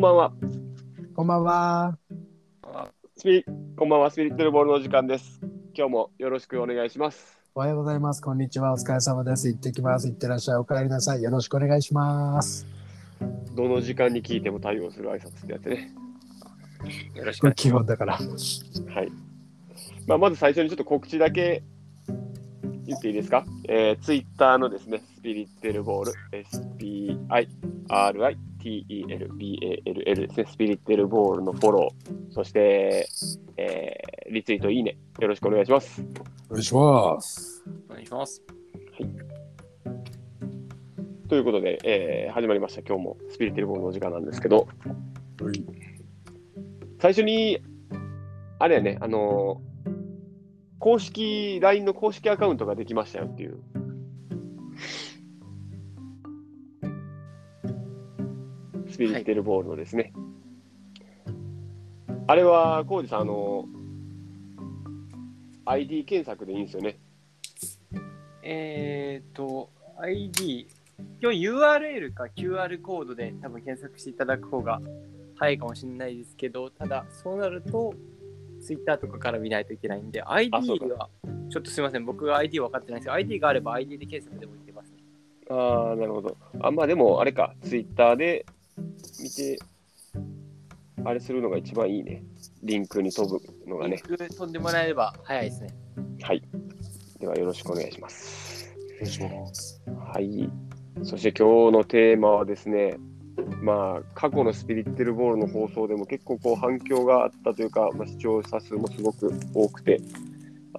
んばんは。こんばんは。スピこんばんは。スピリットルボールの時間です。今日もよろしくお願いします。おはようございます。こんにちは。お疲れ様です。行ってきます。行ってらっしゃい。お帰りなさい。よろしくお願いします。どの時間に聞いても対応する挨拶ってやつね。よろしく基本だから。はい。まあ、まず最初にちょっと告知だけ言っていいですか？えー、ツイッターのですね、スピリッテルボール、SPIRITELBALL ですね、スピリッテルボールのフォロー、そして、えー、リツイート、いいね、よろしくお願いします。お願いします。お願いします。ということで、えー始まりました、今日もスピリッテルボールの時間なんですけど、はい最初に、あれやね、あのー公式、LINE の公式アカウントができましたよっていう。ピリッテルボールのですね。あれは、コウジさん、あのー ID 検索でいいんですよね？えっ、と、ID、今日 URL か QR コードで多分検索していただく方が早いかもしれないですけど、ただ、そうなると、Twitter とかから見ないといけないんで、ID は、ちょっとすみません、僕が ID 分かってないんですけど、ID があれば ID で検索でもいけますね。ああ、なるほど。あ、まあでも、あれか、ツイッターで見て、あれするのが一番いいね。リンクに飛ぶのがね。リンク飛んでもらえれば早いですね。はい。では、よろしくお願いします。お願いします。はい。そして今日のテーマはですね、まあ、過去のスピリッテルボールの放送でも結構こう反響があったというか、まあ、視聴者数もすごく多くて、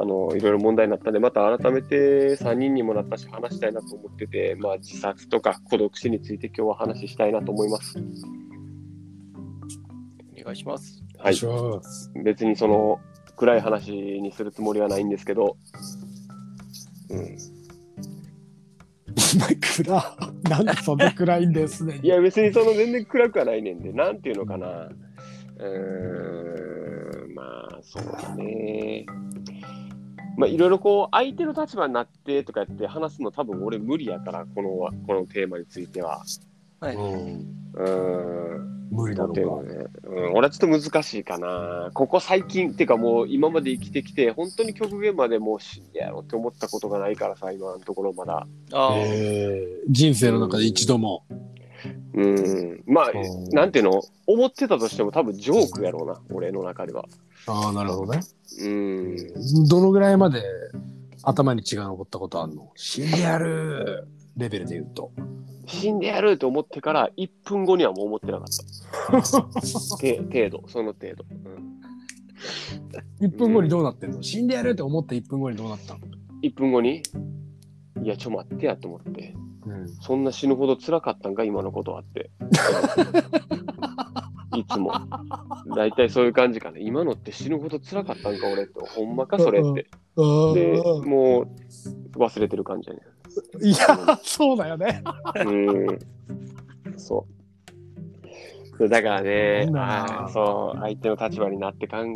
あのいろいろ問題になったんで、また改めて3人にもなったし、話したいなと思ってて、まあ、自殺とか孤独死について今日は話したいなと思います。お願いします。はい。別にその暗い話にするつもりはないんですけど、うん、今暗。なんでそんな暗いんですね。いや別にその全然暗くはないねんで、なんていうのかな、うーん、まあそうだね。まあいろいろこう相手の立場になってとかやって話すの多分俺無理やから、このこのテーマについては。はい。うん。うーん。無理だろっていうのうか。はね、うん、俺はちょっと難しいかな。ここ最近っていうかもう今まで生きてきて、本当に極限までもう死んでやろうって思ったことがないからさ、今のところまだ。ああ、えー、人生の中で一度も。うん。まあうん、なんていうの？思ってたとしても多分ジョークやろうな、俺の中では。ああ、なるほどね。うん。どのぐらいまで頭に血が残ったことあんの？死んでやるレベルで言うと。死んでやると思ってから1分後にはもう思ってなかった。て程度、その程度。うん、1分後にどうなってんの？死んでやるって思って1分後にどうなったの？1分後に、いや、ちょ待ってやと思って。うん。そんな死ぬほど辛かったんか、今のことはって。いつも。大体そういう感じかね。今のって死ぬほど辛かったんか、俺って。ほんまか、それって。あで、ーもう忘れてる感じやね。いや、そうだよね。うん。そう。だからね、そう、相手の立場になって会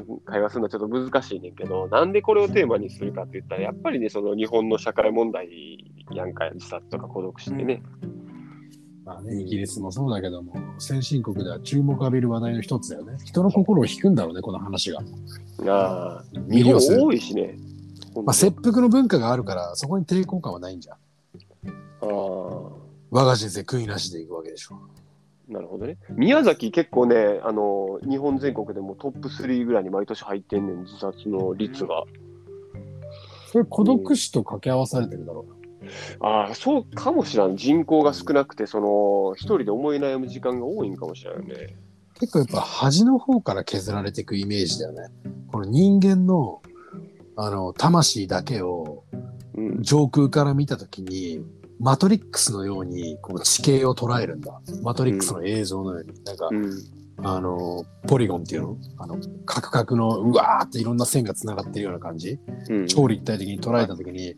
話するのはちょっと難しいねんけど、なんでこれをテーマにするかって言ったら、やっぱりね、その日本の社会問題やんか、自殺とか孤独死ってね。まあね、イギリスもそうだけども、先進国では注目を浴びる話題の一つだよね。人の心を引くんだろうね、この話が。ああ、魅了する。多いしね。まあ、切腹の文化があるから、そこに抵抗感はないんじゃん。ああ、我が人生悔いなしでいくわけでしょ。なるほどね。宮崎結構ね、あの、日本全国でもトップ3ぐらいに毎年入ってんねん、自殺の率が。それ孤独死と掛け合わされてるだろうな。ああ、そうかもしれん。人口が少なくて、その、一人で思い悩む時間が多いんかもしれないよね。結構やっぱ端の方から削られていくイメージだよね。この人間の、あの、魂だけをうん。上空から見たときに、マトリックスのようにこの地形を捉えるんだ。マトリックスの映像のように。なんかう、ん。あの、ポリゴンっていうの？あの、カクカクの、うわーっていろんな線が繋がってるような感じ？うん。超立体的に捉えたときに、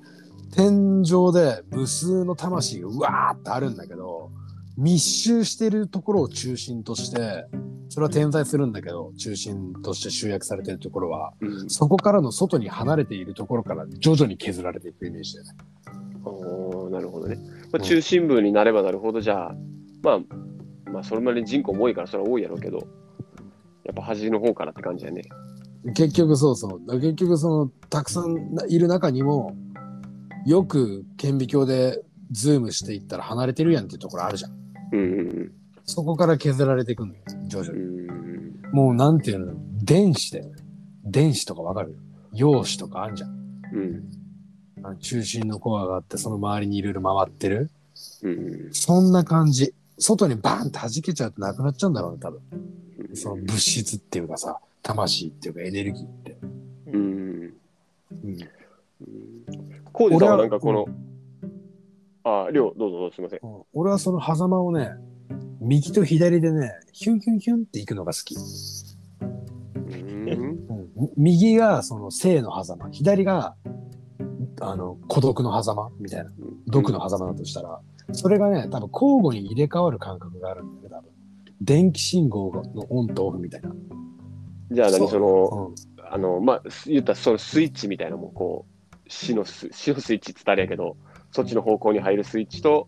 天井で無数の魂がうわーってあるんだけど、密集してるところを中心として、それは点在するんだけど、中心として集約されてるところは、うん。そこからの外に離れているところから徐々に削られていくイメージだよね。おーなるほどね。まあ、中心部になればなるほど、じゃあ、まあ、まあ、それまで人口も多いから、それは多いやろうけど、やっぱ端の方からって感じやね。結局そうそう。結局その、たくさんいる中にも、よく顕微鏡でズームしていったら離れてるやんっていうところあるじゃん。うんうんそこから削られていくんだよ、徐々うに。ん。もうなんていうの、電子で、電子とかわかる？陽子とかあんじゃん。うん。あの中心のコアがあって、その周りにいろいろ回ってる。うん。そんな感じ。外にバーンって弾けちゃうとなくなっちゃうんだろうね、多分。うん。その物質っていうかさ、魂っていうかエネルギーって。うん。うん。コウジさんは俺はなんかこの、あ、りょう、どうぞどうぞすみません。うん俺はその狭間をね、右と左でね、ヒュンヒュンヒュンって行くのが好き。うん。うん、右がその生の狭間、左があの孤独の狭間みたいな、毒の狭間だとしたら、それがね、多分交互に入れ替わる感覚があるんだよね、多分。電気信号のオンとオフみたいな。じゃあ何そうその、うん、あの、まあ、言ったらそのスイッチみたいなもん、こう、死のス死のスイッチって言ったらあれやけど、そっちの方向に入るスイッチと、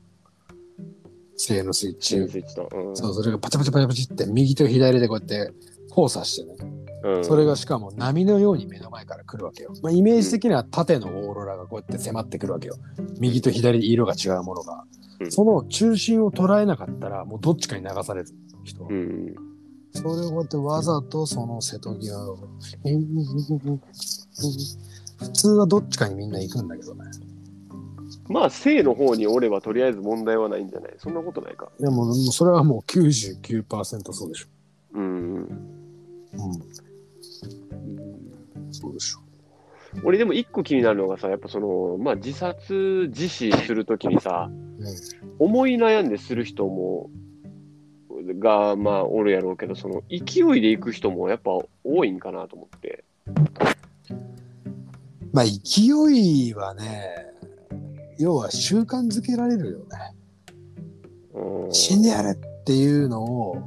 生のスイッチ死の。スイッチと。うんそう、それがパチャパチャパチャパチって右と左でこうやって交差してね。うん、それがしかも波のように目の前から来るわけよ。まあ、イメージ的には縦のオーロラがこうやって迫ってくるわけよ。右と左で色が違うものが。うんその中心を捉えなかったら、もうどっちかに流される人は。うん。それをこうやってわざとその瀬戸際を。普通はどっちかにみんな行くんだけどね。まあ、生の方におればとりあえず問題はないんじゃない？そんなことないか。いやもうもうそれはもう99%そうでしょ。うん。うん。そうでしょ。俺でも一個気になるのがさ、やっぱその、まあ自殺、自死するときにさ、思い悩んでする人も、が、まあおるやろうけど、その勢いで行く人もやっぱ多いんかなと思って。まあ勢いはね、要は習慣づけられるよね。うん。死んでやれっていうのを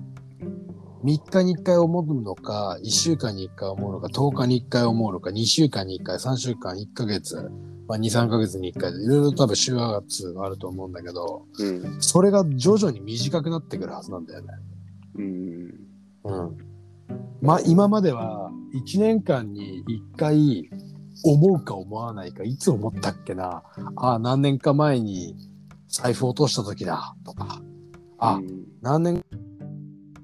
3日に1回思うのか、1週間に1回思うのか、10日に1回思うのか、2週間に1回、3週間、1ヶ月、まあ、2、3ヶ月に1回で、いろいろ多分週圧があると思うんだけど、うん。それが徐々に短くなってくるはずなんだよね。うん。うん。まあ今までは1年間に1回思うか思わないか、いつ思ったっけな、ああ、何年か前に財布落とした時だ、とか、あ、うん。何年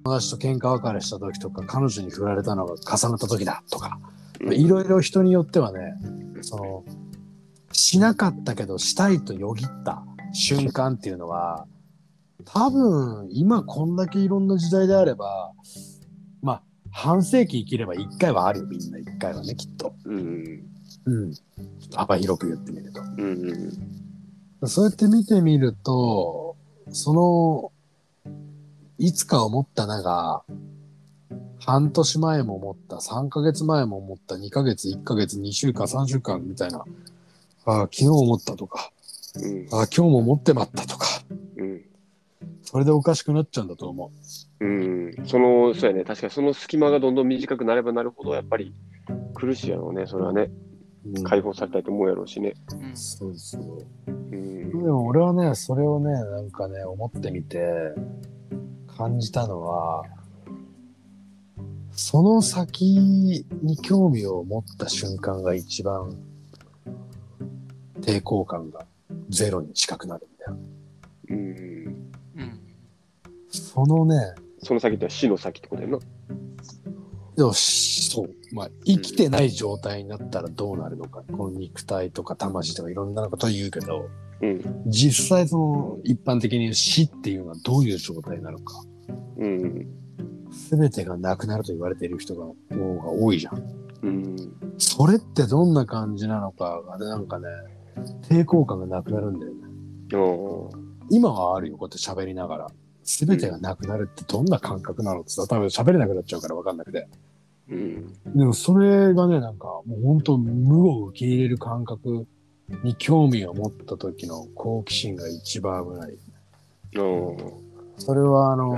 友達と喧嘩別れした時とか彼女に振られたのが重なった時だ。とか。いろいろ人によってはねそのしなかったけどしたいとよぎった瞬間っていうのは多分今こんだけいろんな時代であればまあ半世紀生きれば1回はあるよみんな1回はねきっと。うん。うん、ちょっと幅広く言ってみると。うん。そうやって見てみると、その、いつか思ったなが、半年前も思った、3ヶ月前も思った、2ヶ月、1ヶ月、2週間、3週間みたいな、ああ、昨日思ったとか、うん。ああ、今日も思ってまったとか、うん。それでおかしくなっちゃうんだと思うん。その、そうやね。確かにその隙間がどんどん短くなればなるほど、やっぱり苦しいやろうね。それはね。解放されたいと思うやろうしね。うんそうそう。うん。でも俺はね、それをね、なんかね、思ってみて、感じたのは、その先に興味を持った瞬間が一番抵抗感がゼロに近くなるんだよ。うん。うんそのね、その先ってのは死の先ってことやな。よし、そう。まあ、生きてない状態になったらどうなるのか。この肉体とか魂とかいろんなことを言うけど、うん。実際その一般的に死っていうのはどういう状態なのか。うん。すべてがなくなると言われている人が方が多いじゃん。うん。それってどんな感じなのかがね、なんかね、抵抗感がなくなるんだよね。今はあるよ、こうやって喋りながら。すべてがなくなるってどんな感覚なのってさ、多分喋れなくなっちゃうから分かんなくて。うん。でもそれがね、なんかもう本当無を受け入れる感覚に興味を持った時の好奇心が一番危ない。おーそれはあの、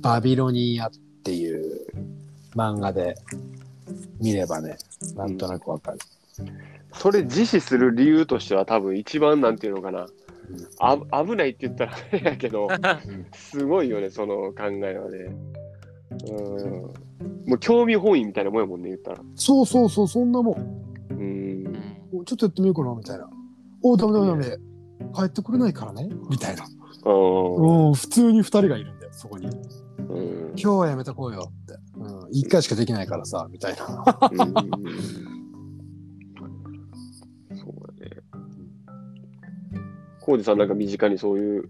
バビロニアっていう漫画で見ればね、なんとなくわかる。それ自死する理由としては多分一番なんていうのかな。あ危ないって言ったらあれやけど、すごいよね、その考えはね。うん。もう興味本位みたいなもんやもんね、言ったら。そうそうそう、そんなもん。うん。うんちょっとやってみようかな、みたいな。おダメダメダメ。帰ってくれないからね、みたいな。うん。うん、普通に二人がいるんだよ、そこに。うん今日はやめとこうよって。うん、一回しかできないからさ、みたいな。そうだ浩二さんなんか身近にそういう、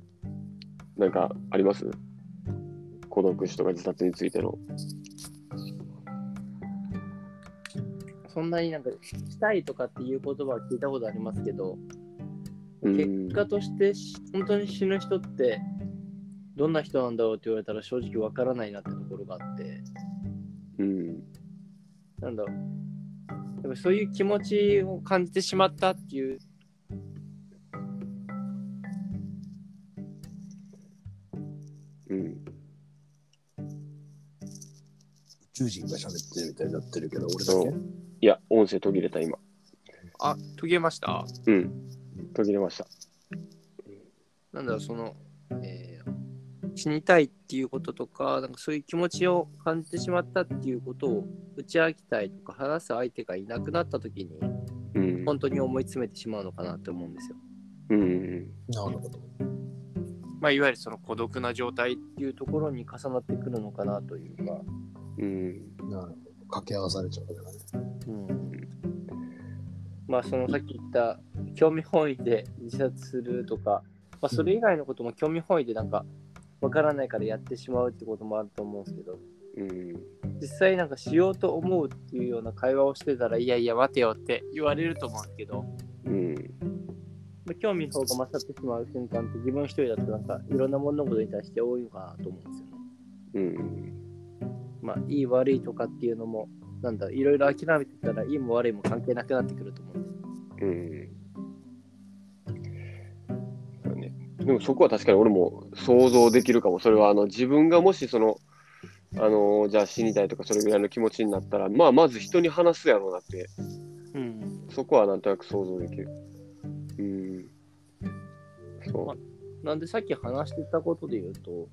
なんかあります？孤独死とか自殺についての。そんなになんかしたいとかっていう言葉は聞いたことありますけど、うん結果としてし本当に死ぬ人ってどんな人なんだろうって言われたら正直わからないなってところがあって、うん。なんだろう。やっぱそういう気持ちを感じてしまったっていう、宙人が喋ってるみたいになってるけど、俺だけ？いや、音声途切れた、今。あ、途切れました？うん。途切れました。なんだろう、その、えー死にたいっていうこととか、なんかそういう気持ちを感じてしまったっていうことを打ち明けたいとか話す相手がいなくなった時に、うん。本当に思い詰めてしまうのかなって思うんですよ。うん。なるほど。まあ、いわゆるその孤独な状態っていうところに重なってくるのかなというか、うん。なるほど。掛け合わされちゃうわけだね。うん、まあそのさっき言った興味本位で自殺するとか、まあ、それ以外のことも興味本位でなんかわからないからやってしまうってこともあると思うんですけどうん。実際なんかしようと思うっていうような会話をしてたらいやいや待てよって言われると思うんですけど、うん。まあ、興味の方が勝ってしまう瞬間って自分一人だとなんかいろんな物事に対して多いのかなと思うんですよね。うん。まあいい悪いとかっていうのもなんだいろいろ諦めてたらいいも悪いも関係なくなってくると思うんですうん。そうね。でもそこは確かに俺も想像できるかも。それはあの自分がもしその、あのじゃあ死にたいとかそれぐらいの気持ちになったら、まあまず人に話すやろうなって、うん。そこはなんとなく想像できる。うん。そなんでさっき話してたことで言うと、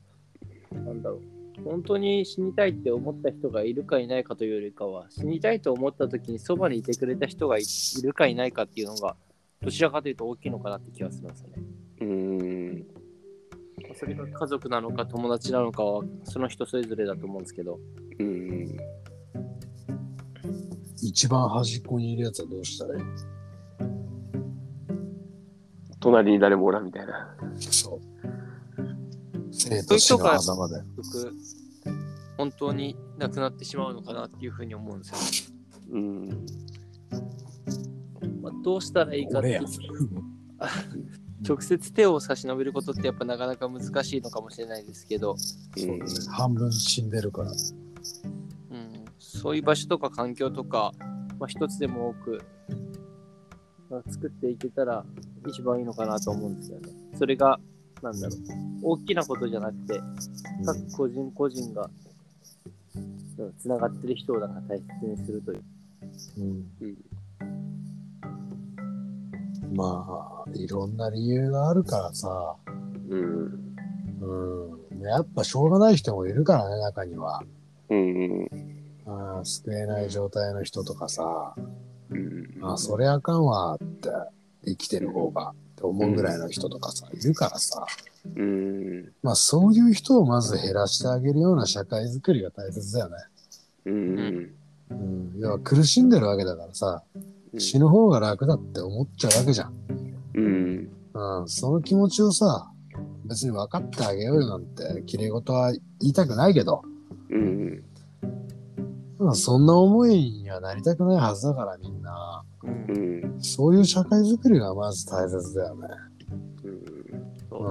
なんだろう。本当に死にたいって思った人がいるかいないかというよりかは、死にたいと思った時にそばにいてくれた人がいいるかいないかっていうのが、どちらかというと大きいのかなって気がするんですよね。う。うん。それが家族なのか友達なのかは、その人それぞれだと思うんですけど、うん。一番端っこにいるやつはどうしたらいい？隣に誰もおらんみたいな。そう。生と死の狭間だよ。結局、本当に亡くなってしまうのかなっていうふうに思うんですよ。うん。まあ、どうしたらいいかって。直接手を差し伸べることってやっぱなかなか難しいのかもしれないですけど、そうだね。半分死んでるから。うん、そういう場所とか環境とか、まあ、一つでも多く、まあ、作っていけたら一番いいのかなと思うんですよね。それが、なんだろう、大きなことじゃなくて、各個人個人がつながってる人をなんか大切にするという。うんうんまあ、いろんな理由があるからさ、うん。うん。やっぱしょうがない人もいるからね、中には。うん。うん、救えない状態の人とかさ、うん。あ、それあかんわって、生きてる方がって思うぐらいの人とかさ、いるからさ、うん。まあそういう人をまず減らしてあげるような社会づくりが大切だよね。うん。うん。要は苦しんでるわけだからさ、死ぬ方が楽だって思っちゃうわけじゃん。うん。うん、その気持ちをさ、別に分かってあげようよなんて、綺麗事は言いたくないけど、うん。まあ、そんな思いにはなりたくないはずだからみんな。うんうん。そういう社会づくりがまず大切だよね。そうう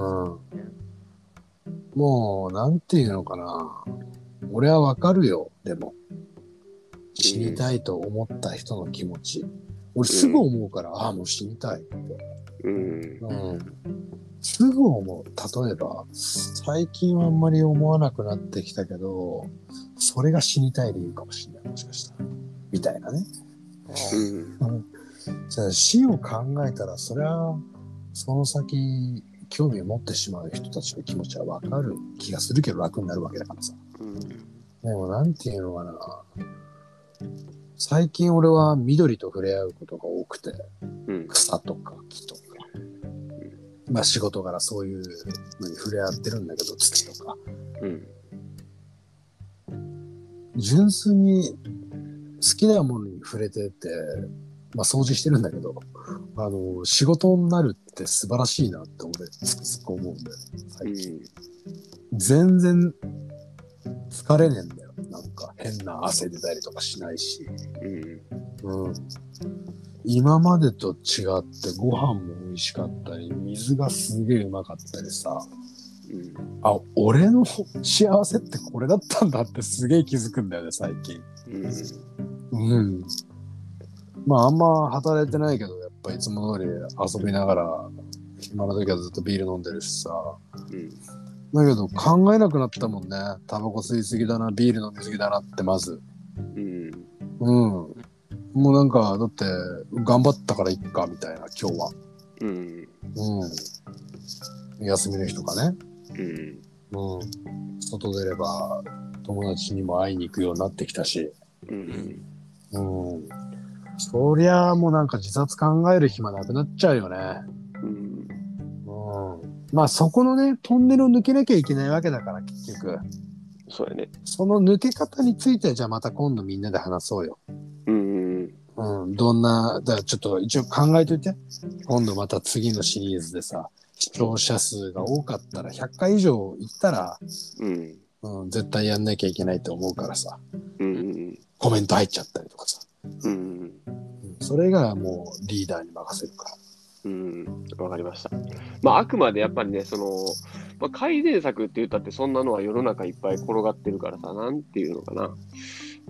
ん。もう、なんていうのかな。俺は分かるよ、でも。死にたいと思った人の気持ち。俺すぐ思うから、ああ、もう死にたいって。うん。うん。すぐ思う。例えば、最近はあんまり思わなくなってきたけど、それが死にたい理由かもしれない。もしかしたら。みたいなね。うん。じゃあ死を考えたら、それはその先、興味を持ってしまう人たちの気持ちはわかる気がするけど楽になるわけだからさ。うん。でも、なんていうのかな。最近俺は緑と触れ合うことが多くて、うん。草とか木とか。まあ仕事柄そういうのに触れ合ってるんだけど、土とか。うん。純粋に好きなものに触れてて、まあ掃除してるんだけど、あの、仕事になるって素晴らしいなって俺、つくづく思うんだよ。最近。全然疲れねえんだよ。なんか変な汗出たりとかしないし。うん。うん。今までと違ってご飯も美味しかったり、水がすげえうまかったりさ。うん。あ、俺の幸せってこれだったんだってすげえ気づくんだよね、最近。うん。うん。まああんま働いてないけど、やっぱいつも通り遊びながら、暇な時はずっとビール飲んでるしさ。うん。だけど考えなくなったもんね。タバコ吸いすぎだな、ビール飲みすぎだなってまず。うん。うん。もうなんか、だって、頑張ったからいっか、みたいな、今日は。うん。うん。休みの日とかね。うん。うん。外出れば、友達にも会いに行くようになってきたし。うん。うん。そりゃあもうなんか自殺考える暇なくなっちゃうよね。うん。うん。まあそこのね、トンネルを抜けなきゃいけないわけだから、結局。そうやね。その抜け方については、じゃあまた今度みんなで話そうよ。うん。うん。どんな、だからちょっと一応考えといて。今度また次のシリーズでさ、視聴者数が多かったら100回以上いったら、うん。うん、絶対やんなきゃいけないと思うからさ、うん。コメント入っちゃったりとかさ。うん。うん、それがもうリーダーに任せるから。うん。わかりました。まあ、あくまでやっぱりね、その、まあ、改善策って言ったってそんなのは世の中いっぱい転がってるからさ、なんていうのかな。う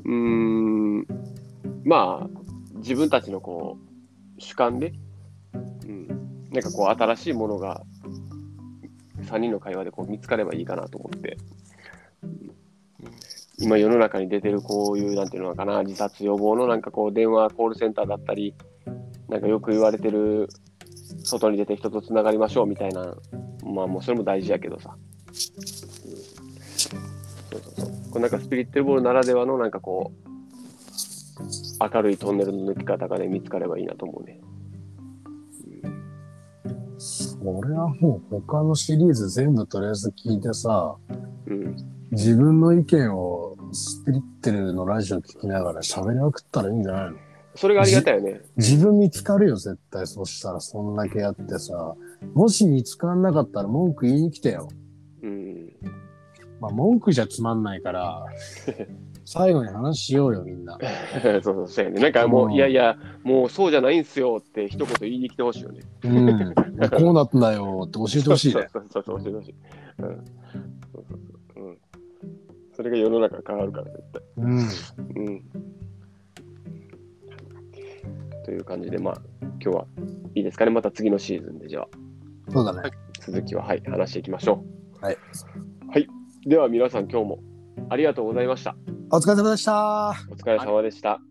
ーん。まあ、自分たちのこう、主観で、うん。なんかこう、新しいものが、3人の会話でこう見つかればいいかなと思って。うん今世の中に出てるこういう、なんていうのかな、自殺予防のなんかこう、電話コールセンターだったり、なんかよく言われてる、外に出て人とつながりましょうみたいな、まあもうそれも大事やけどさ。うんそうそうそう。これなんかスピリットルボールならではのなんかこう、明るいトンネルの抜き方がね、見つかればいいなと思うね。それはもう他のシリーズ全部とりあえず聞いてさ、うん。自分の意見をスピリッテルのラジオ聞きながら喋りまくったらいいんじゃないの？それがありがたいよね。自分見つかるよ、絶対。そしたら、そんだけやってさ。もし見つかんなかったら文句言いに来てよ。うん。まあ、文句じゃつまんないから、最後に話しようよ、みんな。そうそう、そうやね。なんかもう、うんいやいや、もうそうじゃないんすよって一言言いに来てほしいよね。うん。こうなったんだよって教えてほしいね。そうそうそう、教えてほしい。うん。それが世の中変わるから、絶対。うん。うん。という感じで、まあ、今日はいいですかね。また次のシーズンで、じゃあ、そうだね。続きは、はい、話していきましょう。はい。はい。では、皆さん、今日もありがとうございました。お疲れ様でした。お疲れ様でした。